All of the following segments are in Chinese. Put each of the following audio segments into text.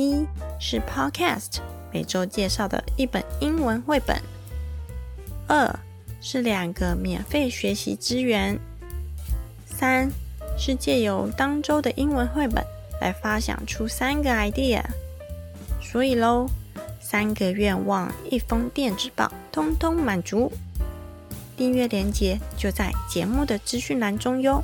一是 Podcast，每周介绍的一本英文绘本；二是两个免费学习资源；三是借由当周的英文绘本来发想出三个 idea。所以喽。三个愿望，一封电子报，通通满足。订阅链接就在节目的资讯栏中哟。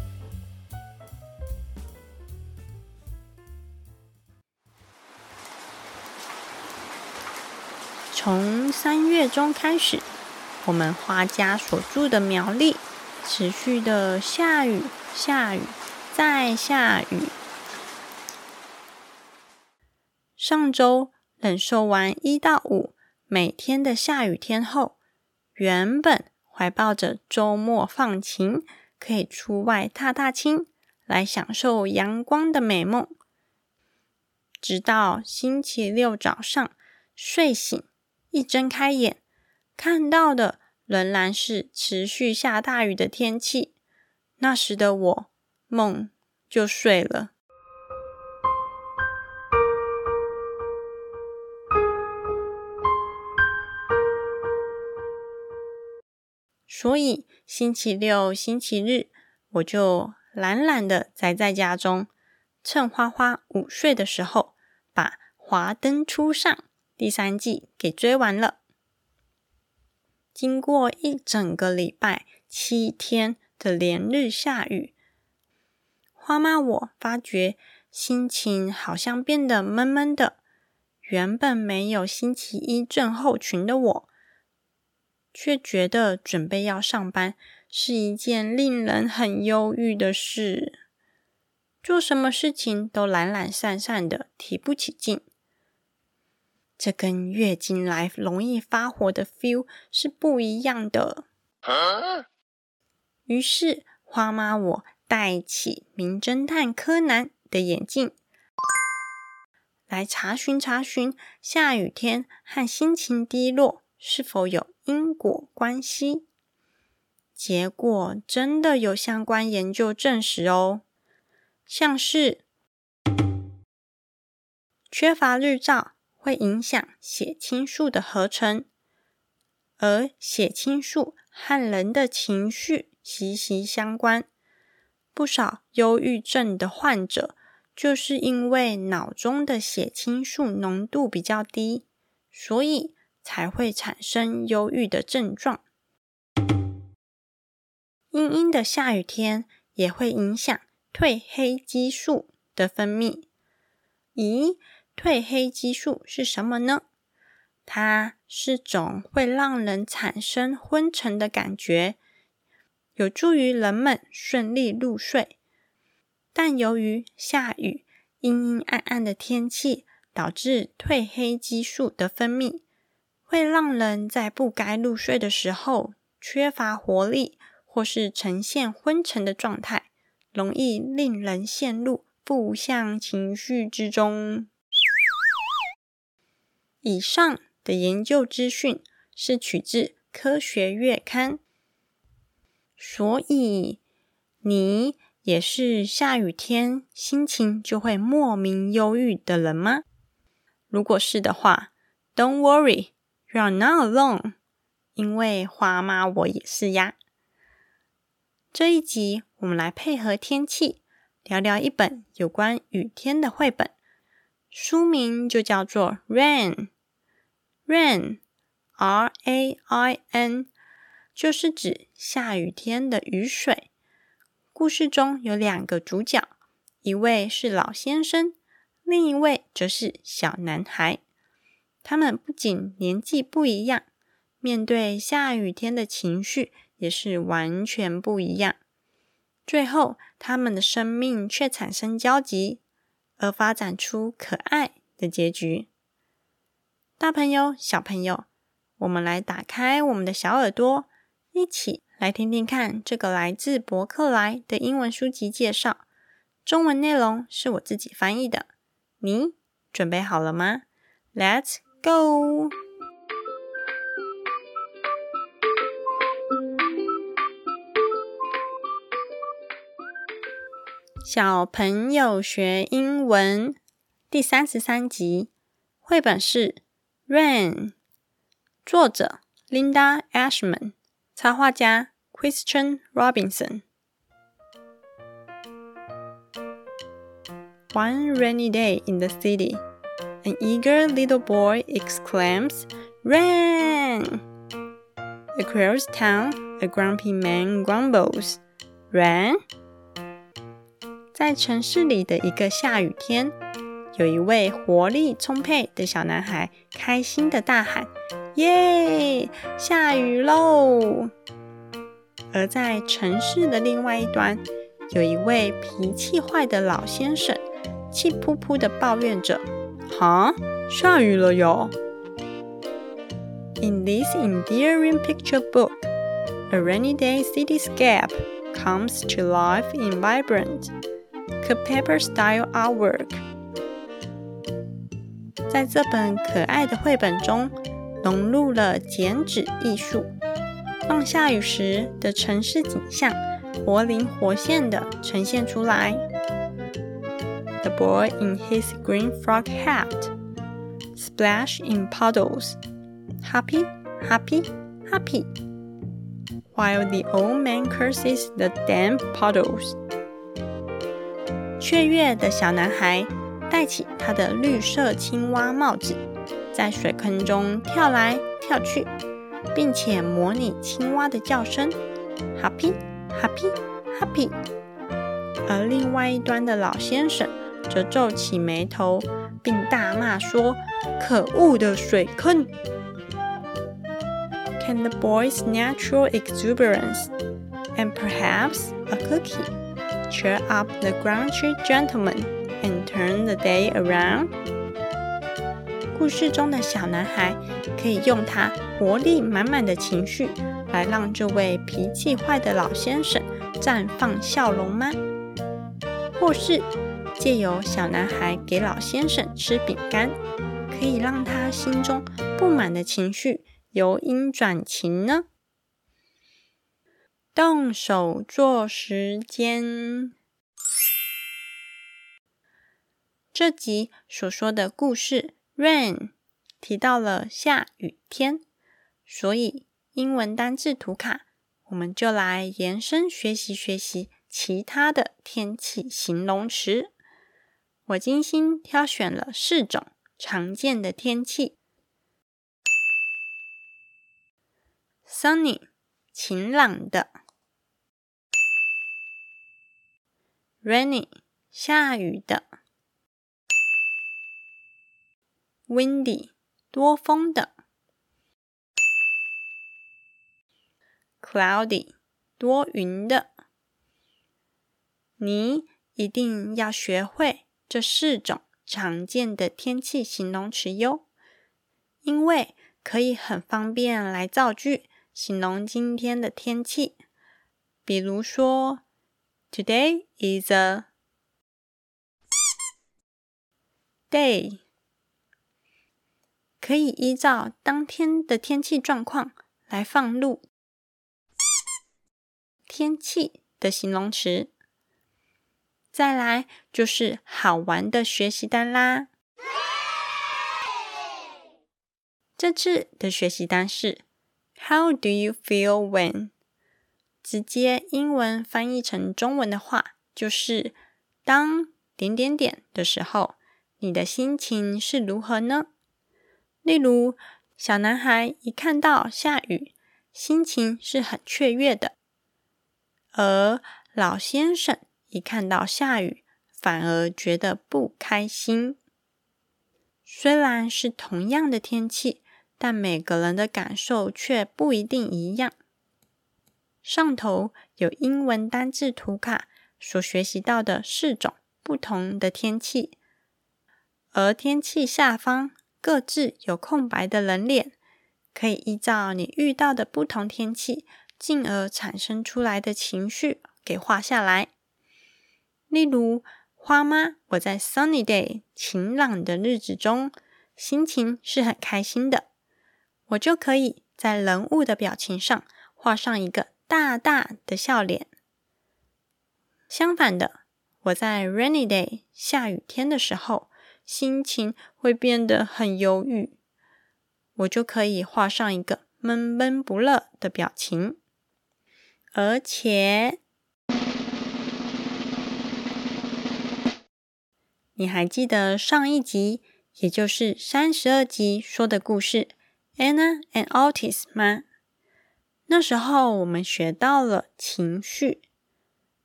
从三月中开始，我们花家所住的苗栗持续的下雨，下雨，再下雨。上周。忍受完一到五每天的下雨天后，原本怀抱着周末放晴，可以出外踏踏青，来享受阳光的美梦。直到星期六早上睡醒，一睁开眼，看到的仍然是持续下大雨的天气。那时的我，梦就睡了。所以星期六、星期日，我就懒懒的宅在家中，趁花花午睡的时候，把《华灯初上》第三季给追完了。经过一整个礼拜七天的连日下雨，花妈我发觉心情好像变得闷闷的。原本没有星期一症候群的我。却觉得准备要上班是一件令人很忧郁的事，做什么事情都懒懒散散的，提不起劲。这跟月经来容易发火的 feel 是不一样的。于是花妈我戴起名侦探柯南的眼镜，来查询查询下雨天和心情低落是否有。因果关系，结果真的有相关研究证实哦。像是缺乏日照会影响血清素的合成，而血清素和人的情绪息息相关。不少忧郁症的患者就是因为脑中的血清素浓度比较低，所以。才会产生忧郁的症状。阴阴的下雨天也会影响褪黑激素的分泌。咦，褪黑激素是什么呢？它是种会让人产生昏沉的感觉，有助于人们顺利入睡。但由于下雨、阴阴暗暗的天气，导致褪黑激素的分泌。会让人在不该入睡的时候缺乏活力，或是呈现昏沉的状态，容易令人陷入负向情绪之中。以上的研究资讯是取自《科学月刊》，所以你也是下雨天心情就会莫名忧郁的人吗？如果是的话，Don't worry。You're not alone，因为花妈我也是呀。这一集我们来配合天气聊聊一本有关雨天的绘本，书名就叫做《Rain》，Rain，R A I N，就是指下雨天的雨水。故事中有两个主角，一位是老先生，另一位则是小男孩。他们不仅年纪不一样，面对下雨天的情绪也是完全不一样。最后，他们的生命却产生交集，而发展出可爱的结局。大朋友、小朋友，我们来打开我们的小耳朵，一起来听听看这个来自博客来的英文书籍介绍。中文内容是我自己翻译的，你准备好了吗？Let's go！小朋友学英文第三十三集，绘本是《Rain》，作者 Linda Ashman，插画家 Christian Robinson。One rainy day in the city, an eager little boy exclaims, "Rain!" Across town, a grumpy man grumbles, "Rain?" 在城市里的一个下雨天， 有一位活力充沛的小男孩开心的大喊：“耶，下雨喽！”而在城市的另外一端，有一位脾气坏的老先生，气扑扑的抱怨着：“哈，下雨了哟！” In this endearing picture book, a rainy day cityscape comes to life in vibrant. Paper-style artwork，在这本可爱的绘本中融入了剪纸艺术，让下雨时的城市景象活灵活现的呈现出来。The boy in his green frog hat splash in puddles, happy, happy, happy, while the old man curses the damp puddles. 雀跃的小男孩 戴起他的绿色青蛙帽子，在水坑中跳来跳去，并且模拟青蛙的叫声：“Happy, happy, happy。”而另外一端的老先生则皱起眉头，并大骂说：“可恶的水坑！”Can the boy's natural exuberance and perhaps a cookie? cheer up the grouchy gentleman and turn the day around。故事中的小男孩可以用他活力满满的情绪来让这位脾气坏的老先生绽放笑容吗？或是借由小男孩给老先生吃饼干，可以让他心中不满的情绪由阴转晴呢？动手做时间。这集所说的故事，rain 提到了下雨天，所以英文单字图卡，我们就来延伸学习学习其他的天气形容词。我精心挑选了四种常见的天气：sunny 晴朗的。Rainy，下雨的。Windy，多风的。Cloudy，多云的。你一定要学会这四种常见的天气形容词哟，因为可以很方便来造句，形容今天的天气。比如说。Today is a day，可以依照当天的天气状况来放入天气的形容词。再来就是好玩的学习单啦。这次的学习单是 How do you feel when？直接英文翻译成中文的话，就是当点点点的时候，你的心情是如何呢？例如，小男孩一看到下雨，心情是很雀跃的；而老先生一看到下雨，反而觉得不开心。虽然是同样的天气，但每个人的感受却不一定一样。上头有英文单字图卡所学习到的四种不同的天气，而天气下方各自有空白的人脸，可以依照你遇到的不同天气，进而产生出来的情绪给画下来。例如，花妈，我在 sunny day 晴朗的日子中，心情是很开心的，我就可以在人物的表情上画上一个大大的笑脸。相反的，我在 rainy day 下雨天的时候，心情会变得很忧郁，我就可以画上一个闷闷不乐的表情。而且，你还记得上一集，也就是三十二集说的故事《Anna and Otis》吗？那时候我们学到了情绪，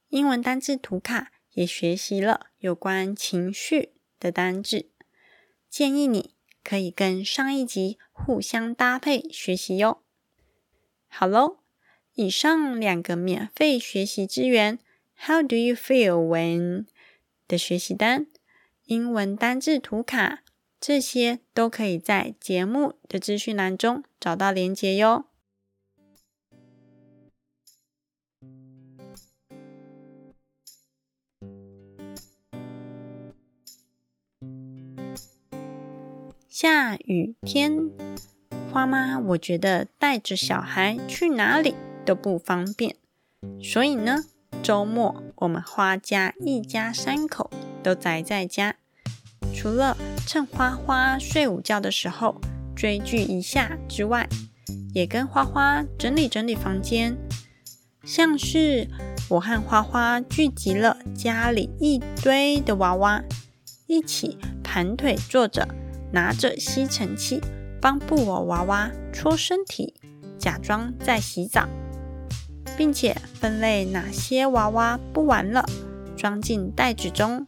英文单字图卡也学习了有关情绪。的单字，建议你可以跟上一集互相搭配学习哟。好喽，以上两个免费学习资源，How do you feel when 的学习单、英文单字图卡，这些都可以在节目的资讯栏中找到连结哟。下雨天，花妈，我觉得带着小孩去哪里都不方便，所以呢，周末我们花家一家三口都宅在家，除了趁花花睡午觉的时候追剧一下之外，也跟花花整理整理房间，像是我和花花聚集了家里一堆的娃娃，一起盘腿坐着。拿着吸尘器帮布偶娃娃搓身体，假装在洗澡，并且分类哪些娃娃不玩了，装进袋子中；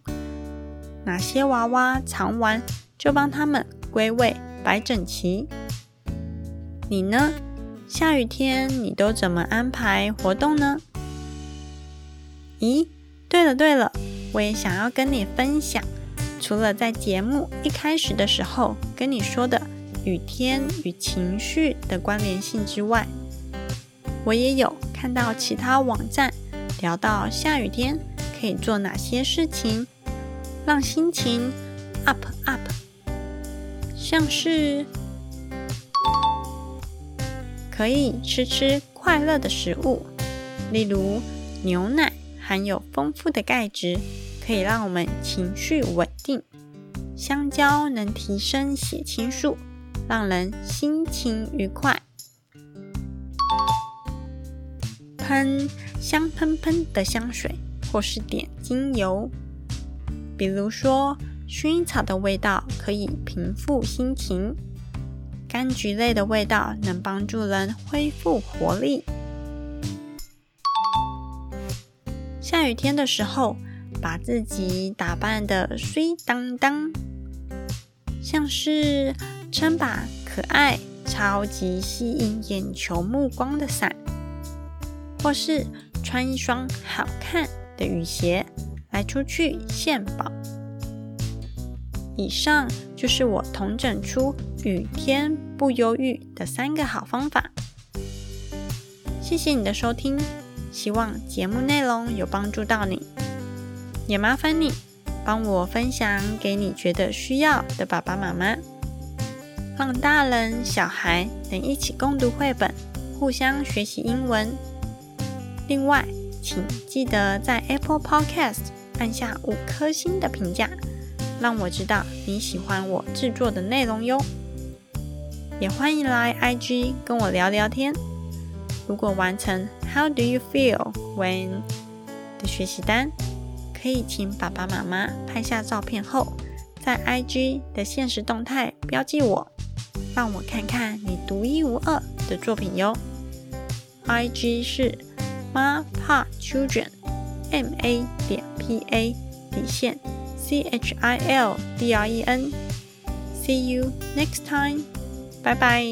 哪些娃娃常玩，就帮他们归位摆整齐。你呢？下雨天你都怎么安排活动呢？咦，对了对了，我也想要跟你分享。除了在节目一开始的时候跟你说的雨天与情绪的关联性之外，我也有看到其他网站聊到下雨天可以做哪些事情，让心情 up up，像是可以吃吃快乐的食物，例如牛奶含有丰富的钙质。可以让我们情绪稳定。香蕉能提升血清素，让人心情愉快。喷香喷喷的香水，或是点精油，比如说薰衣草的味道可以平复心情，柑橘类的味道能帮助人恢复活力。下雨天的时候。把自己打扮的水当当，像是撑把可爱、超级吸引眼球目光的伞，或是穿一双好看的雨鞋来出去献宝。以上就是我统整出雨天不忧郁的三个好方法。谢谢你的收听，希望节目内容有帮助到你。也麻烦你帮我分享给你觉得需要的爸爸妈妈，让大人小孩能一起共读绘本，互相学习英文。另外，请记得在 Apple Podcast 按下五颗星的评价，让我知道你喜欢我制作的内容哟。也欢迎来 IG 跟我聊聊天。如果完成 How do you feel when 的学习单？可以请爸爸妈妈拍下照片后，在 IG 的现实动态标记我，让我看看你独一无二的作品哟。IG 是 Ma Pa Children，M A 点 P A 底线 C H I L D R E N。See you next time，拜拜。